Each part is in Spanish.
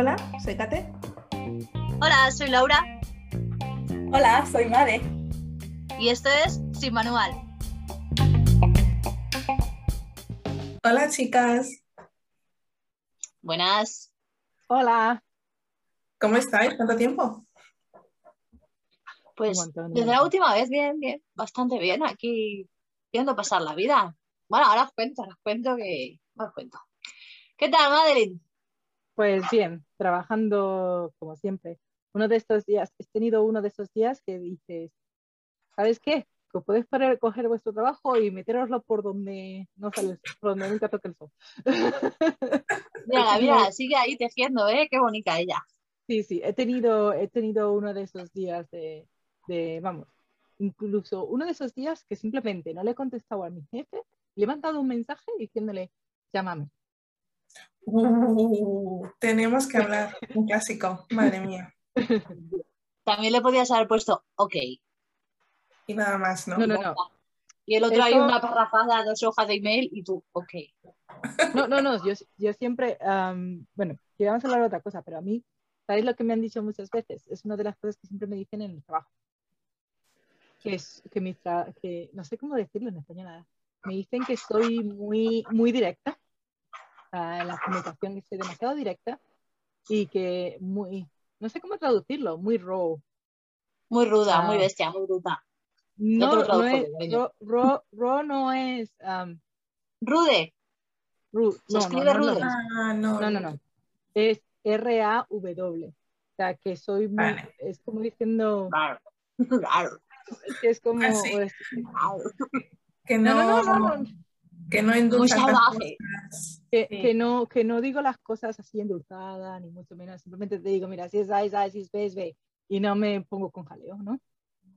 Hola, soy Kate. Hola, soy Laura Hola, soy Made. y esto es Sin Manual. Hola, chicas. Buenas. Hola. ¿Cómo estáis? ¿Cuánto tiempo? Pues desde la última vez, bien, bien, bastante bien, aquí viendo pasar la vida. Bueno, ahora os cuento, ahora os cuento que... Os cuento. ¿Qué tal, Madeline? Pues bien, trabajando como siempre. Uno de estos días, he tenido uno de esos días que dices, ¿sabes qué? Que podéis parar, coger vuestro trabajo y meteroslo por donde no sale el sol, por donde nunca toque el sol. Mira, mira, sigue ahí tejiendo, ¿eh? Qué bonita ella. Sí, sí, he tenido, he tenido uno de esos días de, de, vamos, incluso uno de esos días que simplemente no le he contestado a mi jefe, le he mandado un mensaje diciéndole, llámame. Uh, tenemos que hablar. Un clásico. Madre mía. También le podías haber puesto OK. Y nada más, ¿no? No, no, no. Y el otro hay una parrafada, dos hojas de email y tú, OK. No, no, no, yo, yo siempre, am, bueno, que vamos a hablar de otra cosa, pero a mí, ¿sabéis lo que me han dicho muchas veces? Es una de las cosas que siempre me dicen en el trabajo. Que es que mi tra- que no sé cómo decirlo en español. nada. Me dicen que soy muy, muy directa ah, la comunicación, que soy demasiado directa y que muy, no sé cómo traducirlo, muy raw. Muy ruda, Ah. muy bestia, muy bruta. No, no es, raw, raw- raw no es am, Rude, rude, Se no, no, escribe no, no, rude. Ah, no. No, no, no. Es R-A-W. O sea, que soy muy. Vale. Es como diciendo. Rar, rar, Que es como. Ah, es- rar. Que no, no, no, no, no, no, Que no cosas. Que, Sí. que no, que no digo las cosas así endulzadas, ni mucho menos. Simplemente te digo, mira, si es A, es A, si es B, es B. Y no me pongo con jaleo, ¿no?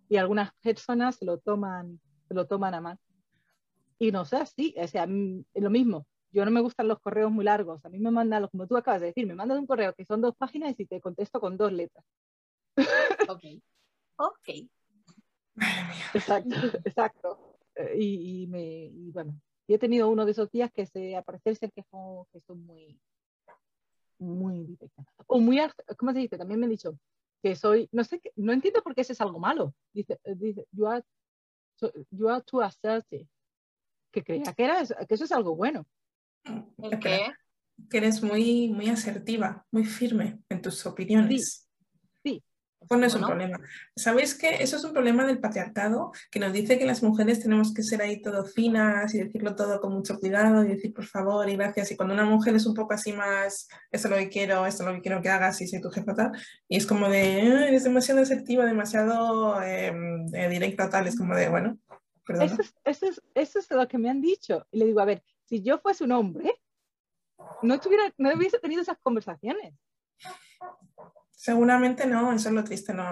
Y algunas personas se lo toman, se lo toman a mal. Y no sé, sí, o sea, mm, es lo mismo. Yo no me gustan los correos muy largos. A mí me mandan, como tú acabas de decir, me mandan un correo que son dos páginas y te contesto con dos letras. Ok. Ok. Exacto, exacto. Eh, Y, y me, y bueno, he tenido uno de esos días que se, al parecer se quejó que soy muy, muy. O muy, ¿cómo se dice? También me han dicho que soy, no sé, qué- no entiendo por qué eso es algo malo. Dice, eh, dice you are, so- you are too assertive. Que creía que, era, eso- que eso es algo bueno. ¿El Espera, qué? Que eres muy, muy asertiva, muy firme en tus opiniones. sí. Pues no es un problema. ¿Sabéis que eso es un problema del patriarcado que nos dice que las mujeres tenemos que ser ahí todo finas y decirlo todo con mucho cuidado y decir por favor y gracias? Y cuando una mujer es un poco así más, esto es lo que quiero, esto es lo que quiero que hagas y soy tu jefa tal, y es como de, "Ah, eres demasiado asertiva, demasiado eh, eh, directa tal, es como de, bueno, perdona. Eso es, eso, es, eso es lo que me han dicho. Y le digo, a ver, si yo fuese un hombre, no, tuviera, no hubiese tenido esas conversaciones. Seguramente no, eso es lo triste, no.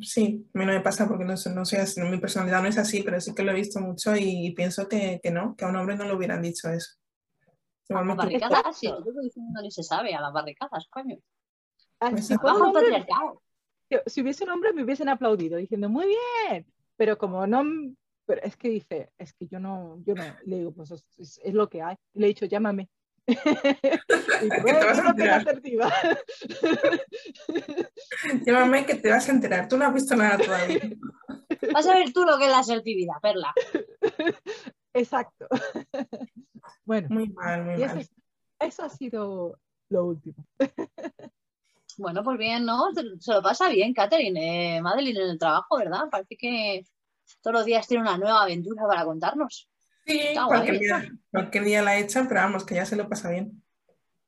Sí, a mí no me pasa porque no, no soy así, mi personalidad no es así, pero sí que lo he visto mucho y pienso que, que no, que a un hombre no le hubieran dicho eso. A las barricadas, sí, yo estoy diciendo ni se sabe, a las barricadas, coño. Ah, Pues hombre, si hubiese un hombre me hubiesen aplaudido diciendo muy bien, pero como no, pero es que dice, es que yo no, yo no, le digo, pues es, es- es lo que hay. Le he dicho, llámame. te vas a "Bueno, no enterar". asertiva. Llámame que te vas a enterar, tú no has visto nada todavía. Vas a ver tú lo que es la asertividad, Perla. Exacto. bueno, Muy mal, muy eso, mal. es- eso ha sido lo último. Bueno, pues bien, ¿no? Se, se lo pasa bien, Catherine, eh, Madeline en el trabajo, ¿verdad? Parece que todos los días tiene una nueva aventura para contarnos, Sí, Está cualquier guay. día, cualquier día la echan, pero vamos, que ya se lo pasa bien.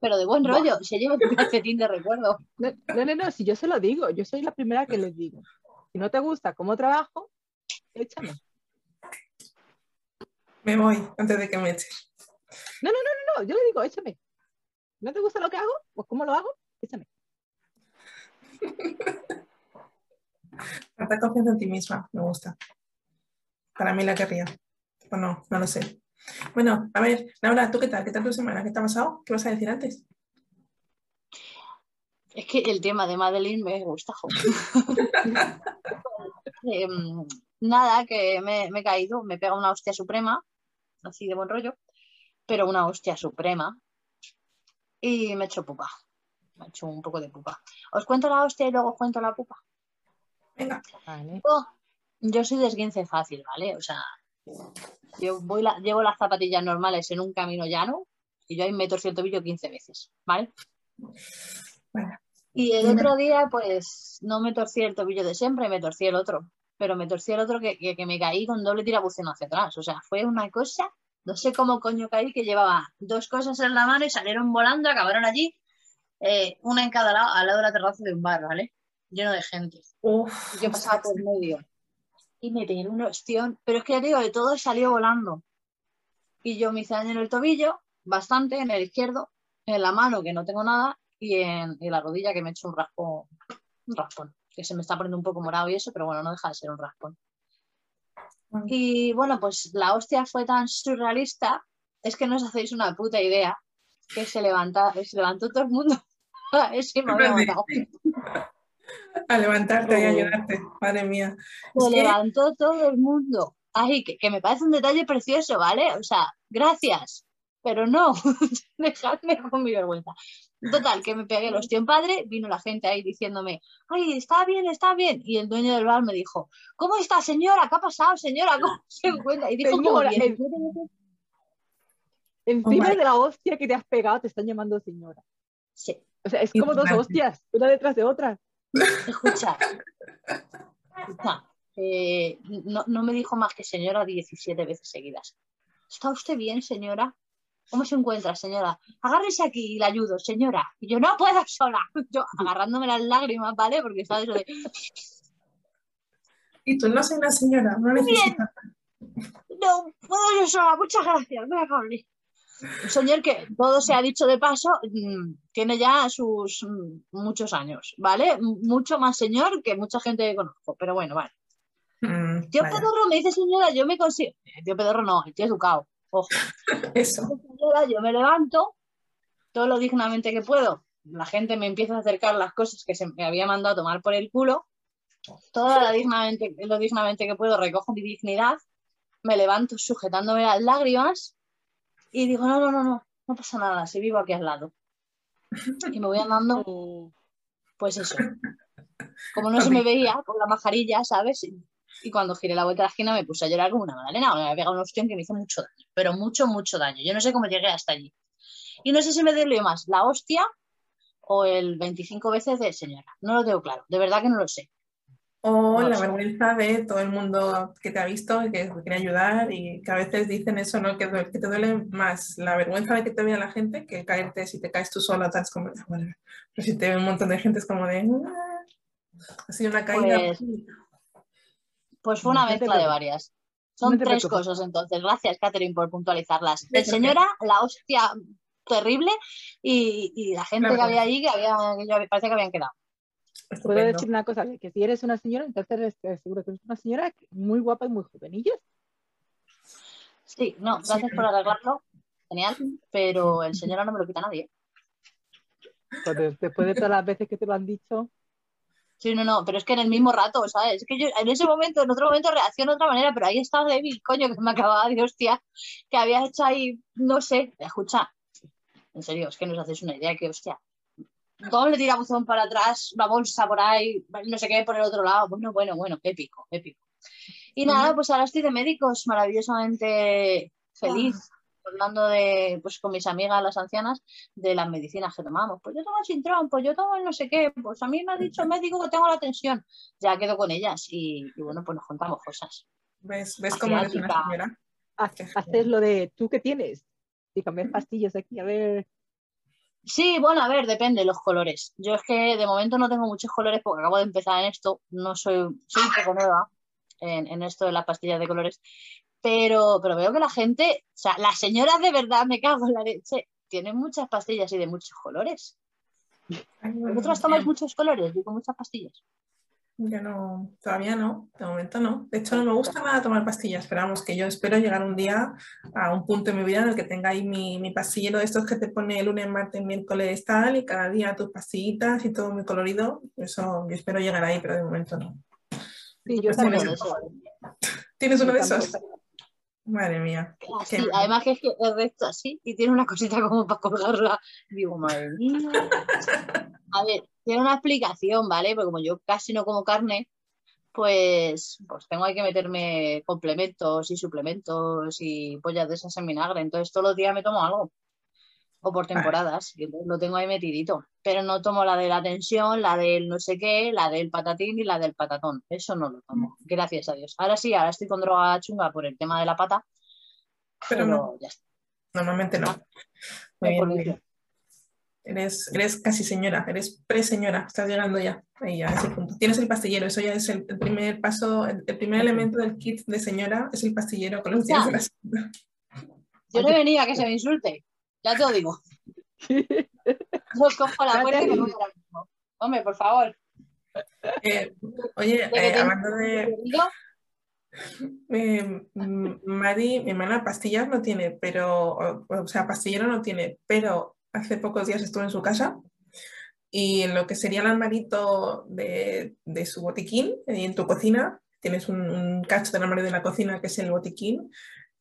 pero de buen rollo. Se lleva un calcetín de recuerdo. No, no, no, no, si yo se lo digo, yo soy la primera que les digo. Si no te gusta cómo trabajo, échame. Me voy antes de que me eches. No, yo le digo, échame. ¿No te gusta lo que hago? Pues ¿cómo lo hago? Échame. Tanta confianza en ti misma, me gusta. Para mí la querría. O no, no lo sé. Bueno, a ver, Laura, ¿tú qué tal? ¿Qué tal tu semana? ¿Qué te ha pasado? ¿Qué vas a decir antes? Es que el tema de Madeline me gusta. jo. Em, nada, que me, me he caído, me pega una hostia suprema, así de buen rollo, pero una hostia suprema. Y me he hecho pupa. Me ha hecho un poco de pupa. ¿Os cuento la hostia y luego os cuento la pupa? Venga. Vale. Yo, yo soy de esguince fácil, ¿vale? O sea, yo voy la- llevo las zapatillas normales en un camino llano y yo ahí me torcí el tobillo 15 veces, ¿vale? Bueno, Y el otro día, pues, no me torcí el tobillo de siempre, me torcí el otro. Pero me torcí el otro que, que, que me caí con doble tirabuceno hacia atrás. O sea, fue una cosa, no sé cómo coño caí, que llevaba dos cosas en la mano y salieron volando, acabaron allí, eh, una en cada lado, al lado de la terraza de un bar, ¿vale? Lleno de gente. uf, yo pasaba por medio. Y me pegué un ostión. Pero es que ya te digo, de todo salió volando. Y yo me hice daño en el tobillo, bastante, en el izquierdo, en la mano, que no tengo nada, y en, y la rodilla, que me he hecho un raspón, un raspón, que se me está poniendo un poco morado y eso, pero bueno, no deja de ser un raspón. Mm. Y bueno, pues la hostia fue tan surrealista, es que no os hacéis una puta idea, que se, levanta, se levantó todo el mundo. Ese me había matado. A levantarte y a Oh. ayudarte, madre mía. Se Es que- levantó todo el mundo. Ay, que, que me parece un detalle precioso, ¿vale? O sea, gracias, pero no, dejadme con mi vergüenza. Total, que me pegué el ostión padre, vino la gente ahí diciéndome, ay, está bien, está bien. Y el dueño del bar me dijo, ¿cómo está, señora? ¿Qué ha pasado, señora? ¿Cómo se encuentra? Y dijo, Señora, 17 veces. Encima my de la hostia que te has pegado, te están llamando señora. Sí, O sea, es como dos hostias, una detrás de otra. Escucha. Escucha, eh, no, no me dijo más que señora 17 veces seguidas. ¿Está usted bien, señora? ¿Cómo se encuentra, señora? Agárrese aquí y le ayudo, señora. Y yo, no puedo sola. Yo agarrándome las lágrimas, ¿vale? Porque estaba eso de, Y tú no soy una señora, no necesitas. no puedo yo sola, muchas gracias, muy amable. Un señor que, todo se ha dicho de paso, mm, tiene ya sus mm, muchos años, ¿vale? Mucho más señor que mucha gente que conozco, pero bueno, vale. Mm, Tío Pedorro me dice señora, yo me consigo. Tío Pedorro no, el tío educado. Ojo. Eso. Señora, yo me levanto todo lo dignamente que puedo. La gente me empieza a acercar las cosas que se me había mandado a tomar por el culo. Todo lo dignamente, lo dignamente que puedo, recojo mi dignidad, me levanto sujetándome las lágrimas y digo, no, no, no, no, no pasa nada, si vivo aquí al lado. Y me voy andando, pues eso. Como no se me veía con la majarilla, ¿sabes? Y- cuando giré la vuelta a la esquina me puse a llorar como una magdalena. Me había pegado un ostión que me hizo mucho daño, pero mucho, mucho daño. Yo no sé cómo llegué hasta allí. Y no sé si me dolió más la hostia o el 25 veces de señora. No lo tengo claro, de verdad que no lo sé. O No la vergüenza de todo el mundo que te ha visto y que te quiere ayudar y que a veces dicen eso, ¿no? Que, te duele más la vergüenza de que te vea la gente que caerte si te caes tú sola, tal, es como, bueno, pero si te ve un montón de gente es como de, "Ah". ha sido una caída. Pues- Pues fue una mezcla de varias. Son No tres cosas entonces. Gracias, Catherine, por puntualizarlas. De El señora, la hostia terrible y, y la gente que había allí que había, que yo- parece que habían quedado. Puedo decir una cosa, que si eres una señora, entonces eres- eh, seguro que eres una señora muy guapa y muy joven. ¿Y ya? Sí, no, Sí. gracias por arreglarlo. Genial, pero el señora no me lo quita nadie. Pues de- después de todas las veces que te lo han dicho, Sí, no, no, pero es que en el mismo rato, ¿sabes? Es que yo en ese momento, en otro momento reacciono de otra manera, pero ahí estaba débil, coño, que me acababa de hostia, que había hecho ahí, no sé, escucha, en serio, es que no os hacéis una idea que, hostia, doble tirabuzón para atrás, una bolsa por ahí, no sé qué por el otro lado, bueno, bueno, bueno, épico, épico. Y nada, pues ahora estoy de médicos, maravillosamente feliz, hablando de, pues con mis amigas las ancianas, de las medicinas que tomamos. Pues yo tomo el sintrón, pues yo tomo el no sé qué, pues a mí me ha dicho el médico que tengo la tensión. Ya quedo con ellas y, y bueno, pues nos contamos cosas. ¿Ves, ves cómo eres una señora? ha- Qué haces lo de tú que tienes y cambiar pastillas aquí, a ver. Sí, bueno, a ver, depende los colores. Yo es que de momento no tengo muchos colores porque acabo de empezar en esto, no soy, soy un poco nueva en, en esto de las pastillas de colores, pero, pero veo que la gente, o sea, las señoras de verdad, me cago en la leche, tienen muchas pastillas y de muchos colores. Ay, ¿Vosotras tomáis muchos colores? Yo con muchas pastillas. Yo no, todavía no, de momento no. De hecho, no me gusta nada tomar pastillas, pero vamos, que yo espero llegar un día a un punto en mi vida en el que tenga ahí mi, mi pastillero de estos que te pone lunes, martes, miércoles, tal, y cada día tus pastillitas y todo muy colorido. Eso, yo espero llegar ahí, pero de momento no. Sí, yo Pues también. tienes- Bueno, eso. ¿Tienes uno de esos? Madre mía. Así, Qué- además que es que es recto así y tiene una cosita como para colgarla. Digo, madre mía. A ver, tiene una explicación, ¿vale? Porque como yo casi no como carne, pues, pues tengo que meterme complementos y suplementos y pollas de esas en vinagre. Entonces todos los días me tomo algo. O por temporadas, lo tengo ahí metidito. Pero no tomo la de la tensión, la del no sé qué, la del patatín y la del patatón. Eso no lo tomo. Gracias a Dios. Ahora sí, ahora estoy con droga chunga por el tema de la pata. Pero Pero, no. ya está. Normalmente no. Muy bien, bien. Eres, eres casi señora, eres pre-señora, estás llegando ya, ahí ya, a ese punto. Tienes el pastillero, eso ya es el, el primer paso, el, el primer elemento del kit de señora es el pastillero con los días de la. Yo no venía a que se me insulte. Ya te lo digo. Yo cojo la puerta y me voy ahora mismo. Hombre, por favor. Eh, oye, ¿De qué eh, hablando de, Eh, Mari, mi hermana, pastillas no tiene, pero, o, o sea, pastillero no tiene, pero hace pocos días estuve en su casa y en lo que sería el armarito de, de su botiquín, y en tu cocina, tienes un, un cacho del armario de la cocina que es el botiquín,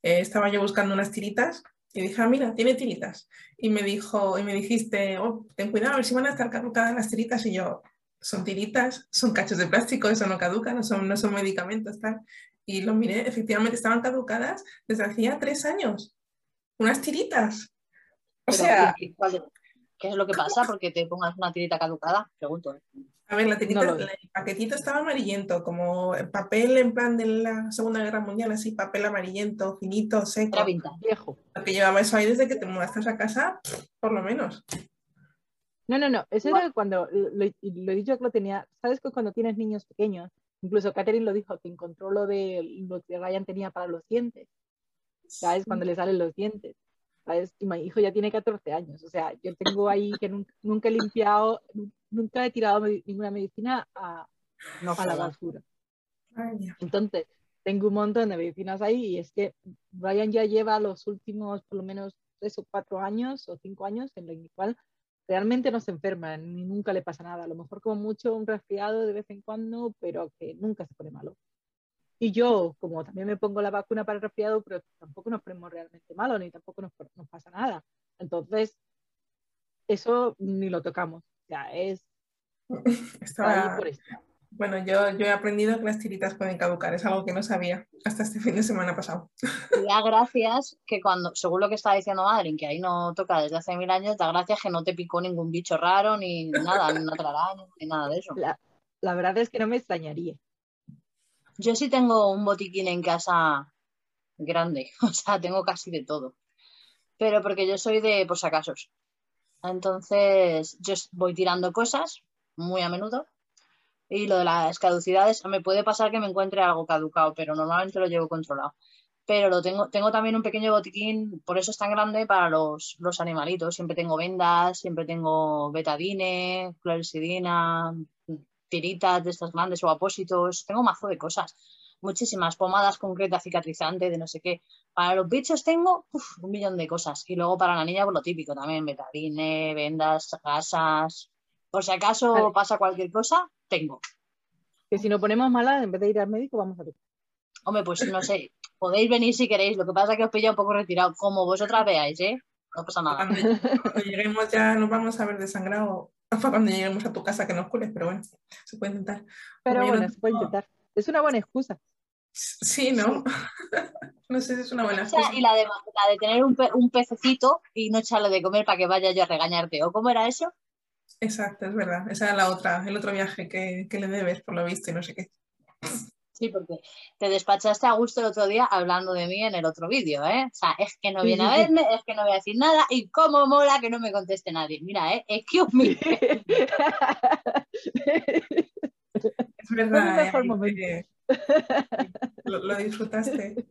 eh, estaba yo buscando unas tiritas y dije, ah, mira, tiene tiritas. Y me dijo, y me dijiste, oh, ten cuidado, a ver si van a estar caducadas las tiritas. Y yo, son tiritas, son cachos de plástico, eso no caduca, no son, no son medicamentos, tal. Y lo miré, efectivamente estaban caducadas desde hacía tres años. Unas tiritas. O pero, sea, ¿qué, es lo que pasa? Porque te pongas una tirita caducada, pregunto. ¿eh? a ver, la tirita, No lo- el paquetito estaba amarillento, como el papel en plan de la Segunda Guerra Mundial, así, papel amarillento, finito, seco. Era vintage. Viejo. Porque llevaba eso ahí desde que te mudaste a casa, por lo menos. No, no, no. Eso era cuando, lo, lo he dicho que lo tenía, ¿sabes que cuando tienes niños pequeños? Incluso Catherine lo dijo, que encontró lo de lo que Ryan tenía para los dientes. ¿Sabes? Cuando le salen los dientes. ¿Sabes? Y mi hijo ya tiene 14 años. O sea, yo tengo ahí que nunca, nunca he limpiado, nu- nunca he tirado ninguna medicina a, No a la basura. Entonces, tengo un montón de medicinas ahí y es que Brian ya lleva los últimos por lo menos tres o cuatro años o cinco años en el cual realmente no se enferma ni nunca le pasa nada. A lo mejor como mucho un resfriado de vez en cuando, pero que nunca se pone malo. Y yo, como también me pongo la vacuna para el resfriado, pero tampoco nos ponemos realmente malos ni tampoco nos, nos pasa nada. Entonces, eso ni lo tocamos. O sea, es ahí Estaba, por. Bueno, yo, yo he aprendido que las tiritas pueden caducar, es algo que no sabía hasta este fin de semana pasado. Y da gracias que cuando, según lo que está diciendo Madeline, que ahí no toca desde hace mil años, da gracias que no te picó ningún bicho raro, ni nada, ni una ni nada de eso. La, la verdad es que no me extrañaría. Yo sí tengo un botiquín en casa grande, o sea, tengo casi de todo. Pero porque yo soy de por si acasos. Entonces, yo voy tirando cosas muy a menudo. Y lo de las caducidades, me puede pasar que me encuentre algo caducado, pero normalmente lo llevo controlado. Pero lo tengo, tengo también un pequeño botiquín, por eso es tan grande para los, los animalitos. Siempre tengo vendas, siempre tengo betadine, clorexidina, tiritas de estas grandes o apósitos. Tengo mazo de cosas. Muchísimas pomadas concretas, cicatrizantes, de no sé qué. Para los bichos tengo uf, un millón de cosas. Y luego para la niña, pues lo típico también: betadine, vendas, gasas. Por si acaso Vale. pasa cualquier cosa, tengo. Que si nos ponemos malas, en vez de ir al médico, vamos a ver. Hombre, pues no sé, podéis venir si queréis. Lo que pasa es que os pilla un poco retirado. Como vosotras veáis, ¿eh? No pasa nada. Cuando, lleguemos ya nos vamos a ver desangrado cuando lleguemos a tu casa que nos cures, pero bueno, se puede intentar. Pero bueno, no se puede intentar. Es una buena excusa. Sí, ¿no? no sé si es una buena O sea, excusa. y la de, la de tener un, pe- un pececito y no echarle de comer para que vaya yo a regañarte. ¿O cómo era eso? Exacto, es verdad. Esa era la otra, el otro viaje que, que le debes, por lo visto, y no sé qué. Sí, porque te despachaste a gusto el otro día hablando de mí en el otro vídeo, ¿eh? O sea, es que no viene a verme, es que no voy a decir nada y cómo mola que no me conteste nadie. Mira, ¿eh? Excuse me. Es verdad, el mejor eh, momento. eh, lo, lo disfrutaste.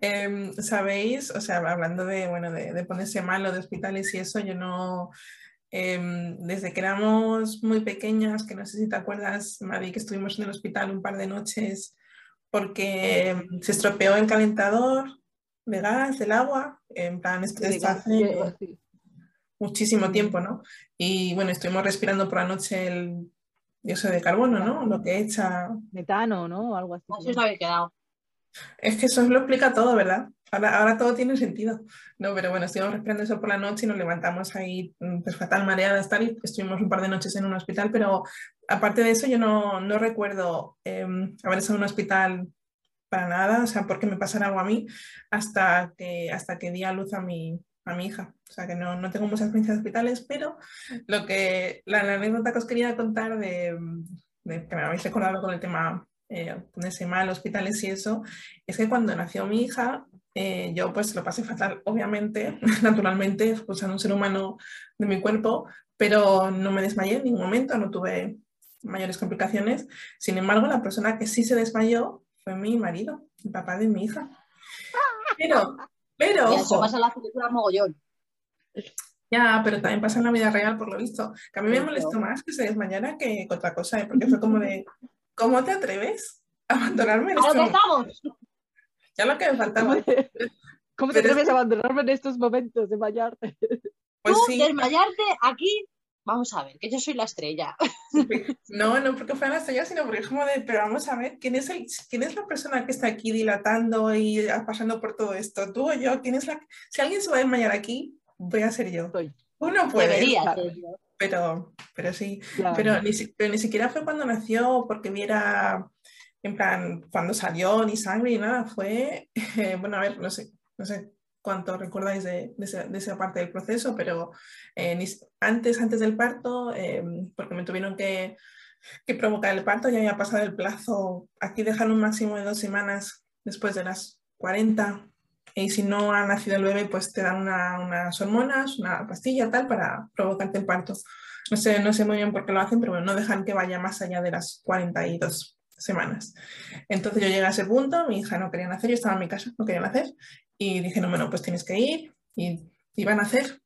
Em, ¿Sabéis? O sea, hablando de, bueno, de, de ponerse malo, de hospitales y eso, yo no, em, desde que éramos muy pequeñas, que no sé si te acuerdas, Mari, que estuvimos en el hospital un par de noches porque em, se estropeó el calentador de gas, del agua, en plan, esto, esto hace sí. muchísimo tiempo, ¿no? Y bueno, estuvimos respirando por la noche el dióxido de carbono, ¿no? Lo que echa Metano, ¿no? Algo así. Así os habéis quedado. Es que eso lo explica todo, ¿verdad? Ahora, ahora todo tiene sentido. No, pero bueno, estuvimos respirando eso por la noche y nos levantamos ahí mm, pues fatal mareadas tal y estuvimos un par de noches en un hospital, pero aparte de eso yo no, no recuerdo em, haber estado en un hospital para nada, o sea, porque me pasara algo a mí hasta que, hasta que di a luz a mi, a mi hija. O sea, que no, no tengo muchas experiencias hospitales, pero lo que, la, la anécdota que os quería contar de, de que me habéis recordado con el tema eh, ponerse mal, hospitales y eso, es que cuando nació mi hija, eh, yo pues lo pasé fatal, obviamente, naturalmente, expulsando un ser humano de mi cuerpo, pero no me desmayé en ningún momento, no tuve mayores complicaciones. Sin embargo, la persona que sí se desmayó fue mi marido, el papá de mi hija. Pero, pero, Y eso ojo, pasa en las películas mogollón. ya, pero también pasa en la vida real, por lo visto. Que a mí me molestó más que se desmayara que otra cosa, ¿eh? porque fue como de, ¿cómo te atreves a abandonarme en ¡A este lo que momento? estamos! Ya lo que me faltaba. ¿Cómo te, atreves a abandonarme en estos momentos de bañarte? Pues Tú sí, desmayarte aquí, vamos a ver, que yo soy la estrella. no, no porque fuera la estrella, sino porque es como de, pero vamos a ver, ¿quién es, el, ¿quién es la persona que está aquí dilatando y pasando por todo esto? ¿Tú o yo? ¿Quién es la, si alguien se va a desmayar aquí, voy a ser yo. Soy. Tú no puedes, Debería claro. ser yo. pero, pero sí. Claro. Pero ni, si- pero ni siquiera fue cuando nació porque viera, en plan, cuando salió, ni sangre ni nada. Fue, bueno, a ver, no sé, no sé cuánto recordáis de, esa, parte del proceso, pero eh, antes, antes del parto, eh, porque me tuvieron que, provocar el parto, ya había pasado el plazo, aquí dejan un máximo de dos semanas después de las 40. Y si no ha nacido el bebé, pues te dan una- unas hormonas, una pastilla tal para provocarte el parto. No sé, no sé muy bien por qué lo hacen, pero no dejan que vaya más allá de las 42 semanas. Entonces yo llegué a ese punto, mi hija no quería nacer, yo estaba en mi casa, no quería nacer, y dije, no, bueno, pues tienes que ir, y, y van a hacer,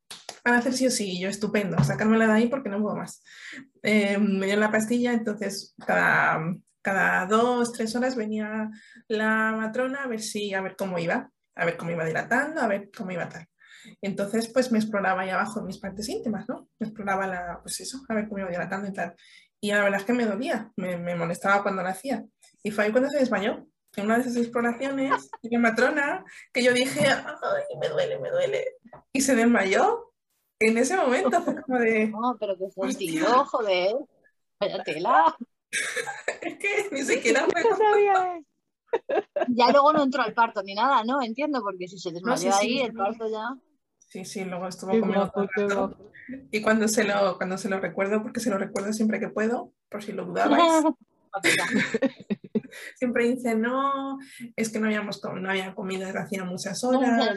van a hacer sí o sí, y yo estupendo, sacármela de ahí porque no puedo más. Eh, me dieron la pastilla, entonces cada, cada dos, tres horas venía la matrona a ver si, a ver cómo iba, a ver cómo iba dilatando, a ver cómo iba tal. Entonces, pues me exploraba ahí abajo mis partes íntimas, ¿no? Me exploraba la, pues eso, a ver cómo iba dilatando y tal. Y la verdad es que me dolía, me, me molestaba cuando lo hacía. Y fue ahí cuando se desmayó, en una de esas exploraciones, y mi matrona, que yo dije, ay, me duele, me duele. Y se desmayó. En ese momento fue como de, No, pero que sentido, joder. Vaya tela. es que ni siquiera fue ¿Qué como- sabías? Ya luego no entró al parto ni nada, ¿no? Entiendo, porque si se desmayó sí, sí, ahí, sí. el parto ya. Sí, sí, luego estuvo conmigo todo el rato. Y cuando se, lo, cuando se lo recuerdo, porque se lo recuerdo siempre que puedo, por si lo dudabais, siempre dice, no, es que no, habíamos, no había comido desde hacía muchas horas,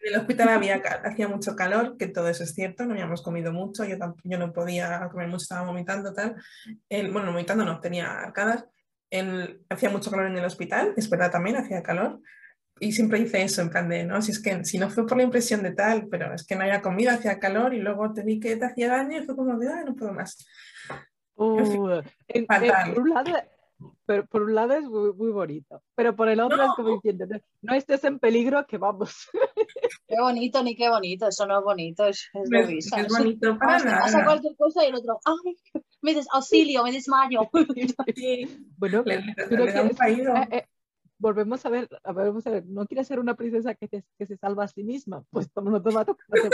en el hospital había, hacía mucho calor, que todo eso es cierto, no habíamos comido mucho, yo, yo no podía comer mucho, estaba vomitando, tal. El, bueno, vomitando no, tenía arcadas. El- hacía mucho calor en el hospital, es verdad también, hacía calor. Y siempre hice eso, en plan de, no, si es que si no fue por la impresión de tal, pero es que no había comido, hacía calor y luego te vi que te hacía daño y fue como de, ah, no puedo más. Uh, en- en- Fatal. por, un lado, pero por un lado es muy, muy bonito, pero por el otro es como diciendo, no, no estés en peligro, que vamos. Qué bonito, ni qué bonito. Eso no es bonito, es, es No es, bonito para te pasa nada. cualquier cosa y el otro, ay, me des auxilio, me desmayo. Sí, Bueno, le, le- no le da un paído. eh, eh, volvemos a ver, a ver, vamos a ver, no quieres ser una princesa que, te- que se salva a sí misma, pues no te va a tocar, no te,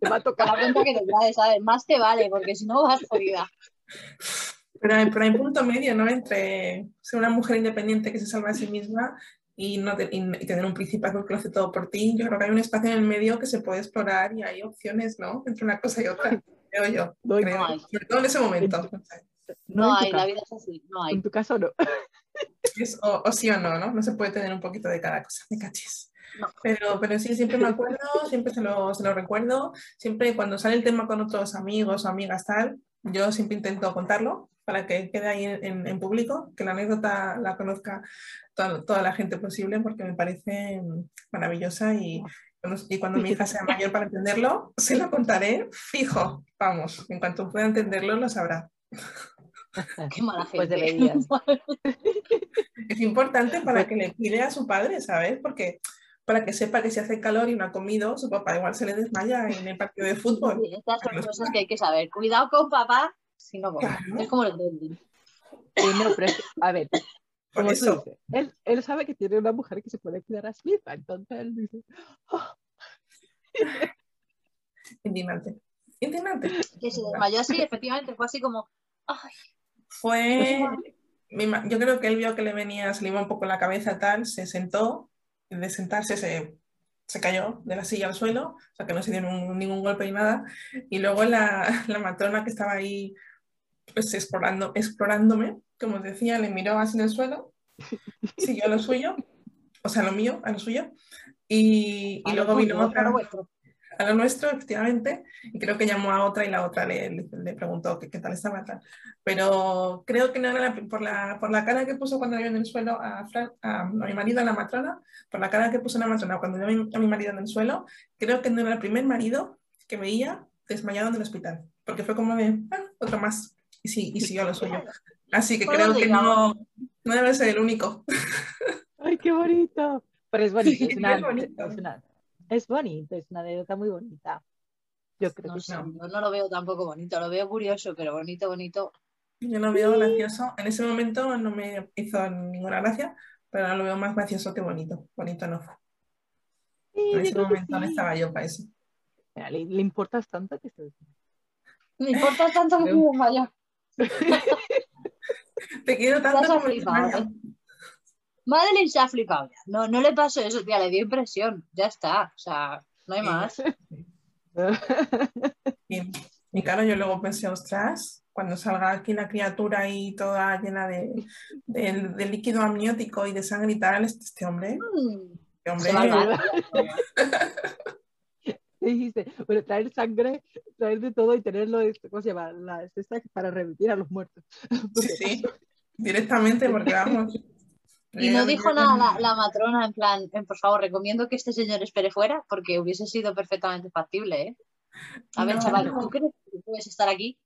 te va a tocar. la cuenta que te traes, ¿sabes? Más te vale, porque si no vas jodida. Pero hay, pero hay punto medio, ¿no? Entre ser una mujer independiente que se salva a sí misma y, no te- y, y tener un principal que lo hace todo por ti. Yo creo que hay un espacio en el medio que se puede explorar y hay opciones, ¿no? Entre una cosa y otra, creo yo. No, creo. hay. Sobre todo en ese momento. no hay, la vida es así, no hay. en tu caso no. Es o, o sí o no, ¿no? No se puede tener un poquito de cada cosa, me cachis. No. Pero, pero sí, siempre me acuerdo, siempre se lo, se lo recuerdo, siempre cuando sale el tema con otros amigos o amigas tal, yo siempre intento contarlo para que quede ahí en, en- en público, que la anécdota la conozca toda, toda la gente posible porque me parece maravillosa y, y cuando mi hija sea mayor para entenderlo, se lo contaré fijo, vamos, en cuanto pueda entenderlo lo sabrá. Qué mala gente. Pues deberías. Es importante para que le cuide a su padre, ¿sabes? Porque para que sepa que si hace calor y no ha comido, su papá igual se le desmaya en el partido de fútbol. Sí, Estas son cosas que hay que saber. Cuidado con papá si no. Claro. Es como el gremlin. Sí, no, pero es que, a ver, tú dices, él, él sabe que tiene una mujer que se puede cuidar a sí misma, entonces él dice, "Oh, Indignante. Indignante. Que se desmayó así, efectivamente, fue así como, ay, Fue. ma- Yo creo que él vio que le venía, se le iba un poco la cabeza tal, se sentó, y de sentarse se, se cayó de la silla al suelo, o sea que no se dio ningún, ningún golpe ni nada. Y luego la, la matrona que estaba ahí pues explorando, explorándome, como os decía, le miró así en el suelo, siguió a lo suyo, o sea, lo mío, a lo suyo, y, y luego vino otra, a lo a nuestro, efectivamente, y creo que llamó a otra y la otra le, le- le preguntó qué, qué tal estaba tal. Pero creo que no era la- por, la, por la cara que puso cuando vio en el suelo a, Fran- a, a mi marido, a la matrona, por la cara que puso la matrona cuando vio a mi, a mi marido en el suelo, creo que no era el primer marido que veía desmayado en el hospital, porque fue como de, ah, otro más, y, sí, y siguió a lo suyo. Así que creo que no, no debe ser el único. ¡ay, qué bonito! Pero es bonito, es Sí, una, es bonito. es una- es bonito, es una anécdota muy bonita. Yo creo No que sé, no. yo no lo veo tampoco bonito, lo veo curioso, pero bonito, bonito. Yo lo veo gracioso. En ese momento no me hizo ninguna gracia, pero ahora lo veo más gracioso que bonito. Bonito no fue. sí, En ese creo momento no estaba yo para eso. Mira, le, le importas tanto que se... Me importa tanto que Creo- me desmayó. Te quiero tanto. ¿eh? Madeline se ha flipado ya. No, no le pasó eso, tía, le dio impresión. Ya está. O sea, no hay más. Y, y claro, yo luego pensé, ostras, cuando salga aquí la criatura y toda llena de, de- de líquido amniótico y de sangre y tal, este, este hombre, Mm, este hombre, Se va al bar. dijiste, bueno, traer sangre, traer de todo y tenerlo, este, ¿cómo se llama? Las estas para revivir a los muertos. sí, sí, directamente, porque vamos. Y no dijo nada la, la matrona en plan, en, por favor, recomiendo que este señor espere fuera porque hubiese sido perfectamente factible, ¿eh? A ver, No, chaval, no. ¿tú crees que puedes estar aquí?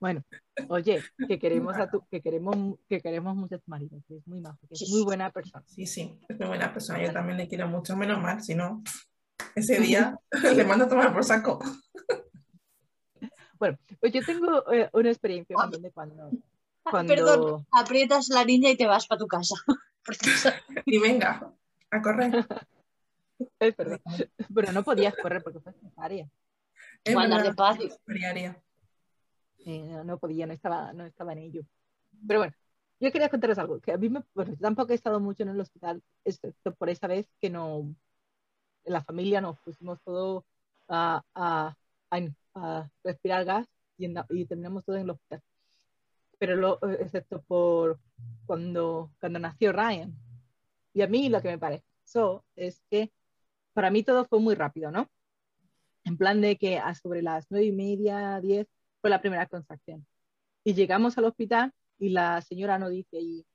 Bueno, oye, que queremos a tu, que queremos, que queremos mucho a tu marido, que es muy majo, que es Sí, muy sí. buena persona. Sí, sí, es muy buena persona. Yo también le quiero mucho, menos mal, si no, ese día le mando a tomar por saco. Bueno, pues yo tengo eh, una experiencia también de cuando, Ah, cuando Perdón, aprietas la niña y te vas para tu casa. Y venga, a correr. Pero no podías correr porque fue cesárea. Andar despacio. diaria. Eh, no, no podía, no estaba, no estaba en ello. Pero bueno, yo quería contaros algo, que a mí me, bueno, yo tampoco he estado mucho en el hospital, excepto por esa vez que no, en la familia nos pusimos todo a, a, a, a respirar gas y, en- y terminamos todo en el hospital. Pero eh, excepto por cuando, cuando nació Ryan. Y a mí lo que me pareció es que para mí todo fue muy rápido, ¿no? En plan de que a sobre las nueve y media, diez, fue la primera contracción. Y llegamos al hospital y la señora nos dice ahí,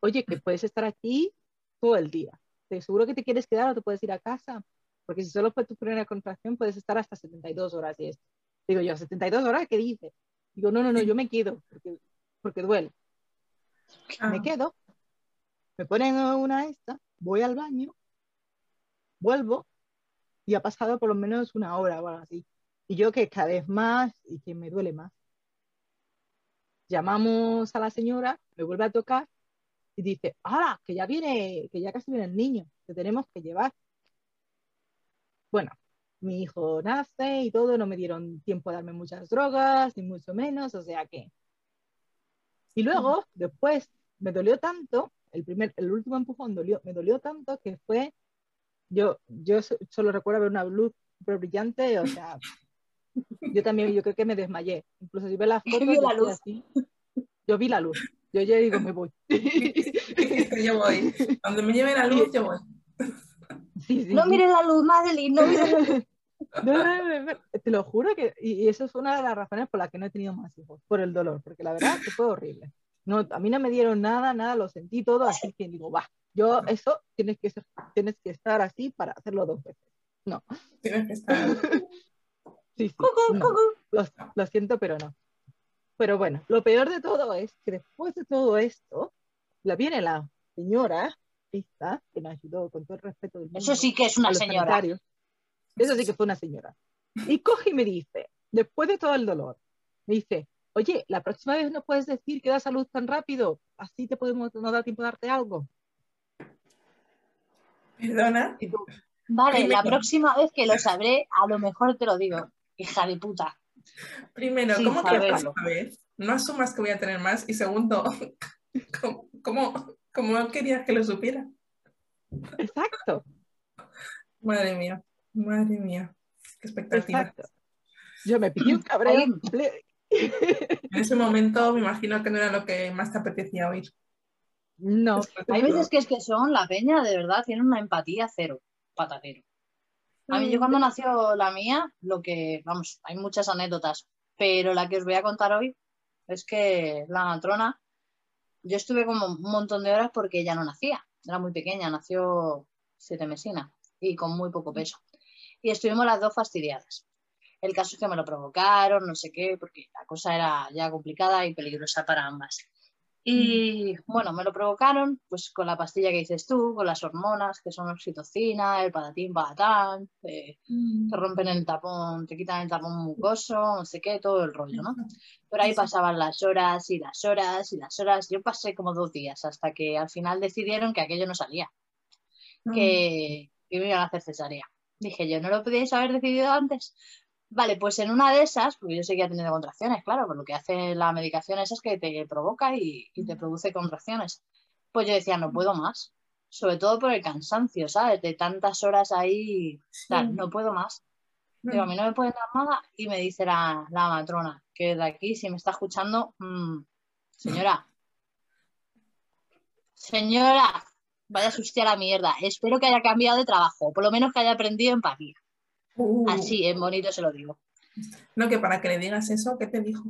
oye, que puedes estar aquí todo el día. ¿Te seguro que te quieres quedar o te puedes ir a casa? Porque si solo fue tu primera contracción, puedes estar hasta 72 horas y esto. Digo yo, ¿72 horas? ¿Qué dices? Digo, no, no, no, yo me quedo porque, porque duele. Ah, Me quedo, me ponen una esta, voy al baño, vuelvo y ha pasado por lo menos una hora o algo así. Y yo que cada vez más y que me duele más. Llamamos a la señora, me vuelve a tocar y dice, ¡ah! Que ya viene, que ya casi viene el niño, que tenemos que llevar. Bueno, mi hijo nace y todo, no me dieron tiempo a darme muchas drogas, ni mucho menos, o sea que. Y luego, después, me dolió tanto, el primer, el último empujón dolió, me dolió tanto que fue, yo, yo so- solo recuerdo ver una luz brillante, o sea, yo también, yo creo que me desmayé. Incluso si ves las fotos, yo la luz. así. Yo vi la luz. Yo ya digo, me voy. Yo voy. Donde me lleve la luz, yo voy. Sí, sí, No sí. mires la luz, Madeline, no mires la luz. No, no, no, no, te lo juro que, y y eso es una de las razones por las que no he tenido más hijos, por el dolor, porque la verdad que fue horrible. No, a mí no me dieron nada, nada, lo sentí todo, así que digo, va, yo eso tienes que, ser- tienes que estar así para hacerlo dos veces. Tienes que estar. Sí, sí, no, lo, lo siento, pero no. Pero bueno, lo peor de todo es que después de todo esto, la viene la señora, esta, que me ayudó con todo el respeto del mundo. Eso sí que es una señora. sanitarios. Eso sí que fue una señora. Y coge y me dice, después de todo el dolor, me dice, oye, la próxima vez no puedes decir que da salud tan rápido, así te podemos, no da tiempo de darte algo. Perdona. Tú, Vale, la próxima vez que lo sabré, a lo mejor te lo digo. Hija de puta. Primero, Sin ¿cómo que la saberlo. próxima vez? No asumas que voy a tener más. Y segundo, ¿cómo, cómo, cómo querías que lo supiera? exacto, Madre mía, madre mía. Qué expectativa. exacto. Yo me pillé un cabreo. En ese momento me imagino que no era lo que más te apetecía oír. No, Hay veces que es que son, la peña de verdad tiene una empatía cero, patatero. A mí, yo cuando nació la mía, lo que, vamos, hay muchas anécdotas, pero la que os voy a contar hoy es que la matrona, yo estuve como un montón de horas porque ella no nacía, era muy pequeña, nació siete mesina y con muy poco peso. Y estuvimos las dos fastidiadas. El caso es que me lo provocaron, no sé qué, porque la cosa era ya complicada y peligrosa para ambas. Y bueno, me lo provocaron pues con la pastilla que dices tú, con las hormonas que son oxitocina, el patatín, patatán, eh, te rompen el tapón, te quitan el tapón mucoso, no sé qué, todo el rollo, ¿no? Pero ahí pasaban las horas y las horas y las horas. Yo pasé como dos días hasta que al final decidieron que aquello no salía, que, que me iban a hacer cesárea. Dije yo, ¿no lo podíais haber decidido antes? Vale, pues en una de esas, porque yo seguía teniendo contracciones, claro, pues lo que hace la medicación esa es que te provoca y, y te produce contracciones. Pues yo decía, no puedo más, sobre todo por el cansancio, ¿sabes? De tantas horas ahí, tal, no puedo más. Digo, a mí no me pueden dar nada y me dice la, la matrona, que de aquí, si me está escuchando, mm, señora, señora, vaya usted a la mierda, espero que haya cambiado de trabajo, por lo menos que haya aprendido empatía. Uh, Así, en bonito se lo digo. No, que para que le digas eso, ¿qué te dijo?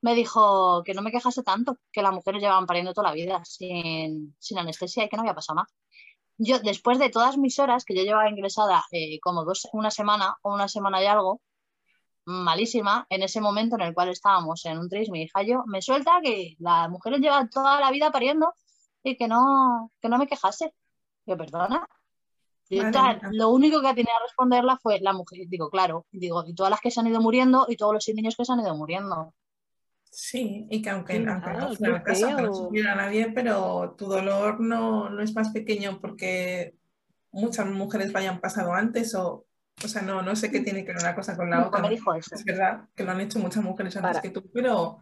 Me dijo que no me quejase tanto, que las mujeres llevaban pariendo toda la vida sin, sin anestesia y que no había pasado nada. Yo, después de todas mis horas, que yo llevaba ingresada eh, como dos, una semana o una semana y algo, malísima, en ese momento en el cual estábamos en un tris, mi hija y yo, me suelta que las mujeres llevan toda la vida pariendo y que no, que no me quejase. Yo, perdona. Tal, lo único que tenía que responderla fue la mujer. Digo, claro, digo, y todas las que se han ido muriendo y todos los niños que se han ido muriendo. Sí, y que aunque, Sí, aunque no ah, fuera que no supiera nadie, pero tu dolor no, no es más pequeño porque muchas mujeres lo hayan pasado antes o, o sea, no, no sé qué tiene que ver una cosa con la otra. me ¿no? dijo eso. Es verdad que lo han hecho muchas mujeres antes Para. que tú, pero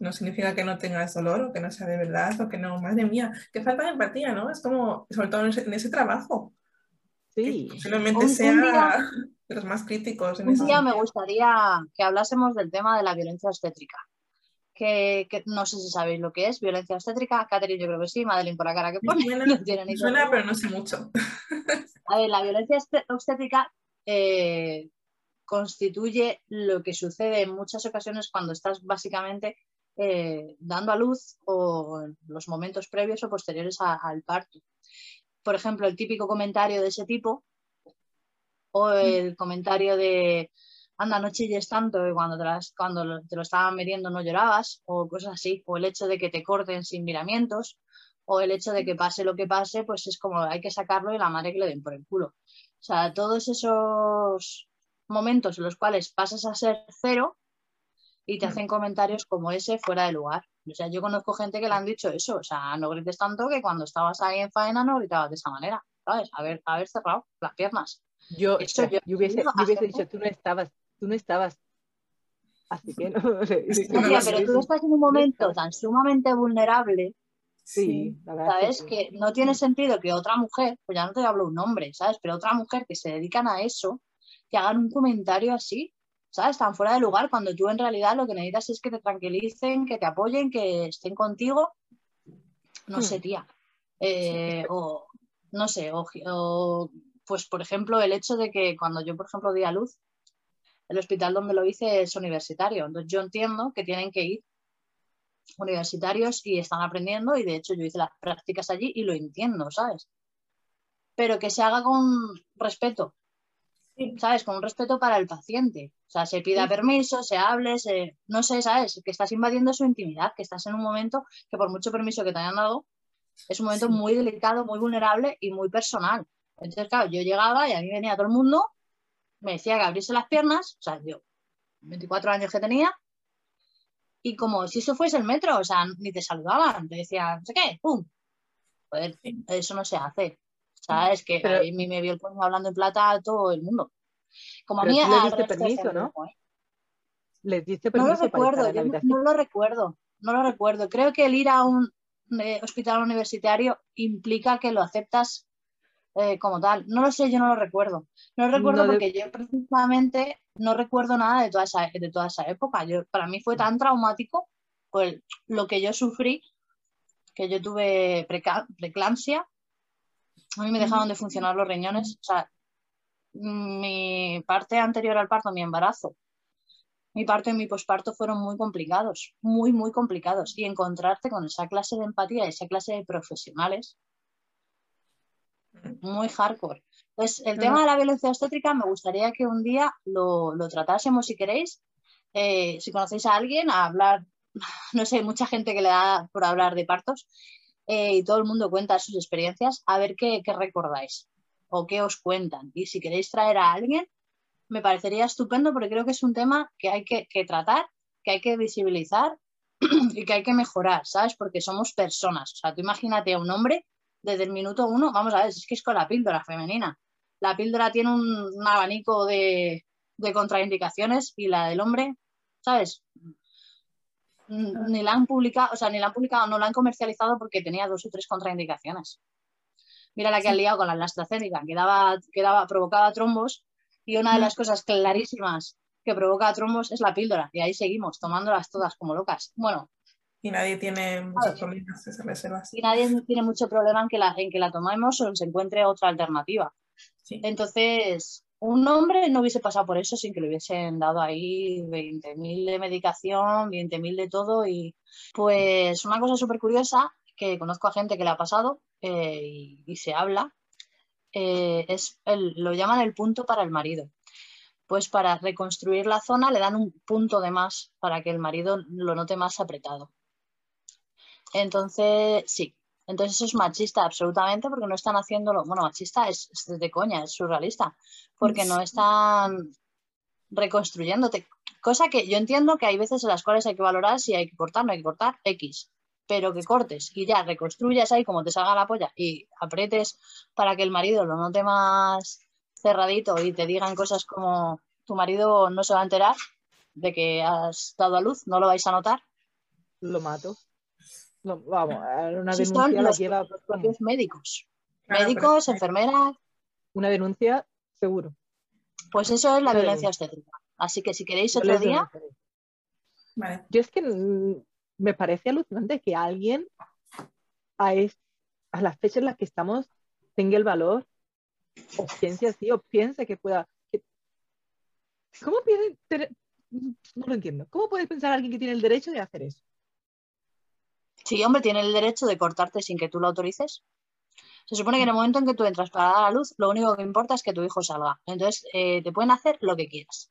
no significa que no tengas dolor o que no sea de verdad o que no, madre mía, qué falta de empatía, ¿no? Es como, sobre todo en ese, en ese trabajo, Sí, que posiblemente Un- un sea día- de los más críticos en Un ese día me gustaría que hablásemos del tema de la violencia obstétrica. Que, que no sé si sabéis lo que es violencia obstétrica. Catherine, yo creo que sí. Madeline, por la cara que pone, suena, no tiene ni suena, pero no sé mucho. A ver, la violencia obsté- obstétrica eh, constituye lo que sucede en muchas ocasiones cuando estás básicamente eh, dando a luz o en los momentos previos o posteriores a- al parto. Por ejemplo, el típico comentario de ese tipo o el comentario de anda, no chilles tanto y cuando te, las- cuando lo- te lo estaban metiendo no llorabas o cosas así, o el hecho de que te corten sin miramientos o el hecho de que pase lo que pase, pues es como hay que sacarlo y la madre que le den por el culo. O sea, todos esos momentos en los cuales pasas a ser cero y te hacen comentarios como ese fuera de lugar. O sea, yo conozco gente que le han dicho eso, o sea, no grites tanto que cuando estabas ahí en faena no gritabas de esa manera, ¿sabes? Haber, haber cerrado las piernas. yo, Eso yo- yo hubiese, yo hubiese dicho, tú no estabas, tú no estabas. Así que no. No pero tú estás en un momento tan sumamente vulnerable, Sí, ¿sabes? sí. Que no tiene sentido que otra mujer, pues ya no te hablo un hombre, ¿sabes? Pero otra mujer que se dedican a eso, que hagan un comentario así, ¿sabes? Tan fuera de lugar, cuando tú en realidad lo que necesitas es que te tranquilicen, que te apoyen, que estén contigo. No Hmm. sé, tía. Eh, o, no sé, o, o, pues por ejemplo, el hecho de que cuando yo, por ejemplo, di a luz, el hospital donde lo hice es universitario. Entonces yo entiendo que tienen que ir universitarios y están aprendiendo y de hecho yo hice las prácticas allí y lo entiendo, ¿sabes? Pero que se haga con respeto. ¿Sabes? Con un respeto para el paciente. O sea, se pida permiso, se hable, se... no sé, ¿sabes? Que estás invadiendo su intimidad, que estás en un momento que por mucho permiso que te hayan dado, es un momento Sí. muy delicado, muy vulnerable y muy personal. Entonces, claro, yo llegaba y a mí venía todo el mundo, me decía que abriese las piernas, o sea, yo, 24 años que tenía, y como si eso fuese el metro, o sea, ni te saludaban, te decían, no sé qué, ¡pum! Joder, eso no se hace. ¿Sabes? Que Pero- a mí me vio el coño hablando en plata a todo el mundo. Como a mí tú le diste permiso, ¿no? ¿eh? Les diste No lo permiso recuerdo, yo no, lo recuerdo, no lo recuerdo. Creo que el ir a un eh, hospital universitario implica que lo aceptas eh, como tal. No lo sé, yo no lo recuerdo. No lo recuerdo No de- porque yo precisamente no recuerdo nada de toda esa, de toda esa época. Yo, para mí fue tan traumático pues, lo que yo sufrí, que yo tuve preeclampsia. A mí me dejaron de funcionar los riñones. O sea, mi parte anterior al parto, mi embarazo, mi parto y mi posparto fueron muy complicados, muy, muy complicados. Y encontrarte con esa clase de empatía, esa clase de profesionales, muy hardcore. Entonces, el tema de la violencia obstétrica me gustaría que un día lo, lo tratásemos, si queréis. Eh, si conocéis a alguien, a hablar, no sé, mucha gente que le da por hablar de partos eh, y todo el mundo cuenta sus experiencias, a ver qué, qué recordáis o qué os cuentan. Y si queréis traer a alguien, me parecería estupendo porque creo que es un tema que hay que, que tratar, que hay que visibilizar y que hay que mejorar, ¿sabes? Porque somos personas. O sea, tú imagínate a un hombre desde el minuto uno, vamos a ver, es que es con la píldora femenina. La píldora tiene un, abanico de, de contraindicaciones y la del hombre, ¿sabes? Ni la han publicado, o sea, ni la han publicado, no la han comercializado porque tenía dos o tres contraindicaciones. Mira la que han liado con la AstraZeneca, que, daba, que daba- provocaba trombos y una de las cosas clarísimas que provoca trombos es la píldora y ahí seguimos tomándolas todas como locas. Bueno, Y nadie tiene muchos problemas reservas. y nadie tiene mucho problema en que la, en que la tomemos o se encuentre otra alternativa. Sí. Entonces, un hombre no hubiese pasado por eso sin que le hubiesen dado ahí 20.000 de medicación, 20.000 de todo. Y pues una cosa súper curiosa que conozco a gente que le ha pasado eh, y, se habla, eh, es el, lo llaman el punto para el marido. Pues para reconstruir la zona le dan un punto de más para que el marido lo note más apretado. Entonces, sí, entonces eso es machista absolutamente porque no están haciéndolo, bueno, machista es, es de coña, es surrealista, porque no están reconstruyéndote. Cosa que yo entiendo que hay veces en las cuales hay que valorar si hay que cortar, no hay que cortar, X. Pero que cortes y ya reconstruyas ahí como te salga la polla y apretes para que el marido lo note más cerradito y te digan cosas como tu marido no se va a enterar de que has dado a luz, no lo vais a notar. Lo mato. Vamos, a una denuncia la los, lleva los propios médicos. Claro, pero- Médicos, enfermeras, una denuncia seguro. pues eso es la violencia obstétrica. Así que si queréis otro día. Vale. Yo es que me parece alucinante que alguien a, es- a las fechas en las que estamos tenga el valor o piense así o piense que pueda. que- ¿Cómo puede tener- No lo entiendo. ¿Cómo puede pensar alguien que tiene el derecho de hacer eso? Si hombre tiene el derecho de cortarte sin que tú lo autorices. Se supone que en el momento en que tú entras para dar a luz, lo único que importa es que tu hijo salga. Entonces, eh, te pueden hacer lo que quieras.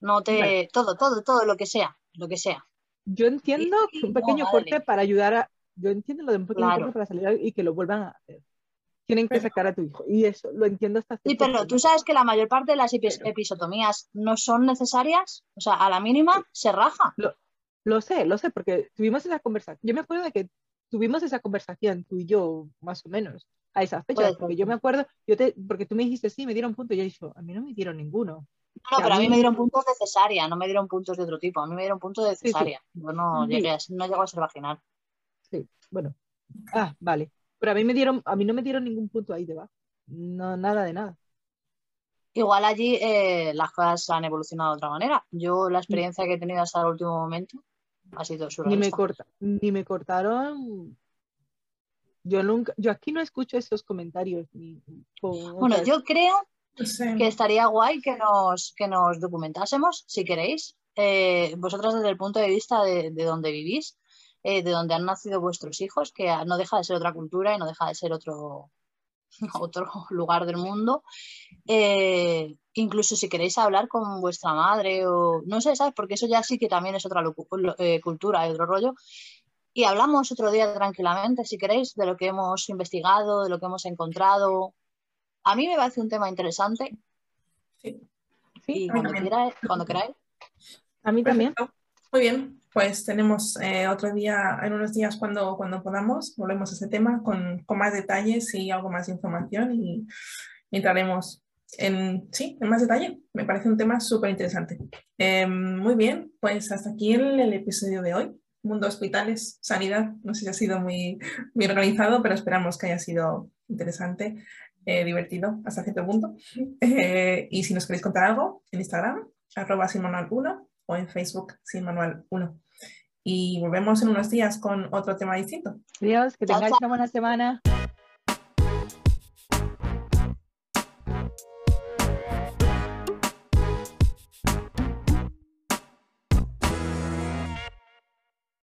No te. Vale. Todo, todo, todo lo que sea. Lo que sea. Yo entiendo Sí, que un pequeño corte para ayudar a. Yo entiendo lo de un pequeño Claro. corte para salir y que lo vuelvan a hacer. Tienen que Pero- sacar a tu hijo. Y eso lo entiendo hasta Sí, pero tú sabes que la mayor parte de las episotomías no son necesarias. O sea, a la mínima se raja. Lo sé, lo sé, porque tuvimos esa conversación. Yo me acuerdo de que tuvimos esa conversación, tú y yo, más o menos, a. Puede ser, Porque yo me acuerdo, yo te, porque tú me dijiste, sí, me dieron puntos. Y yo dije, a mí no me dieron ninguno. No, pero a mí mí- me dieron puntos de cesárea, no me dieron puntos de otro tipo. A mí me dieron puntos de Sí, sí. cesárea. Yo no Sí. llegué a, no llego a ser vaginal. Sí, bueno. Ah, vale. Pero a mí me dieron, a mí no me dieron ningún punto ahí debajo. No, nada de nada. Igual allí eh, las cosas han evolucionado de otra manera. Yo la experiencia que he tenido hasta el último momento ha sido Ni me corta, ni me cortaron. Yo nunca, yo aquí no escucho esos comentarios. Ni, Bueno, otras- yo creo que estaría guay que nos, que nos documentásemos, si queréis, eh, vosotras desde el punto de vista de, de donde vivís, eh, de donde han nacido vuestros hijos, que no deja de ser otra cultura y no deja de ser otro, otro lugar del mundo. Eh, incluso si queréis hablar con vuestra madre o no sé, ¿sabes? Porque eso ya sí que también es otra eh, cultura y otro rollo. Y hablamos otro día tranquilamente, si queréis, de lo que hemos investigado, de lo que hemos encontrado. A mí me parece un tema interesante Sí. Sí, y cuando, quieras, cuando queráis, a mí también. Perfecto. Muy bien, pues tenemos eh, otro día, en unos días cuando, cuando podamos, volvemos a ese tema con, con más detalles y algo más de información y, entraremos en, sí, en más detalle. Me parece un tema súper interesante. Em, muy bien, pues hasta aquí el, el, episodio de hoy. Mundo hospitales, sanidad. No sé si ha sido muy, muy organizado, pero esperamos que haya sido interesante, eh, divertido hasta cierto punto. Eh, y si nos queréis contar algo, en Instagram, arroba sinmanual1 o en Facebook sinmanual1. Y volvemos en unos días con otro tema distinto. Adiós, que tengáis una buena semana.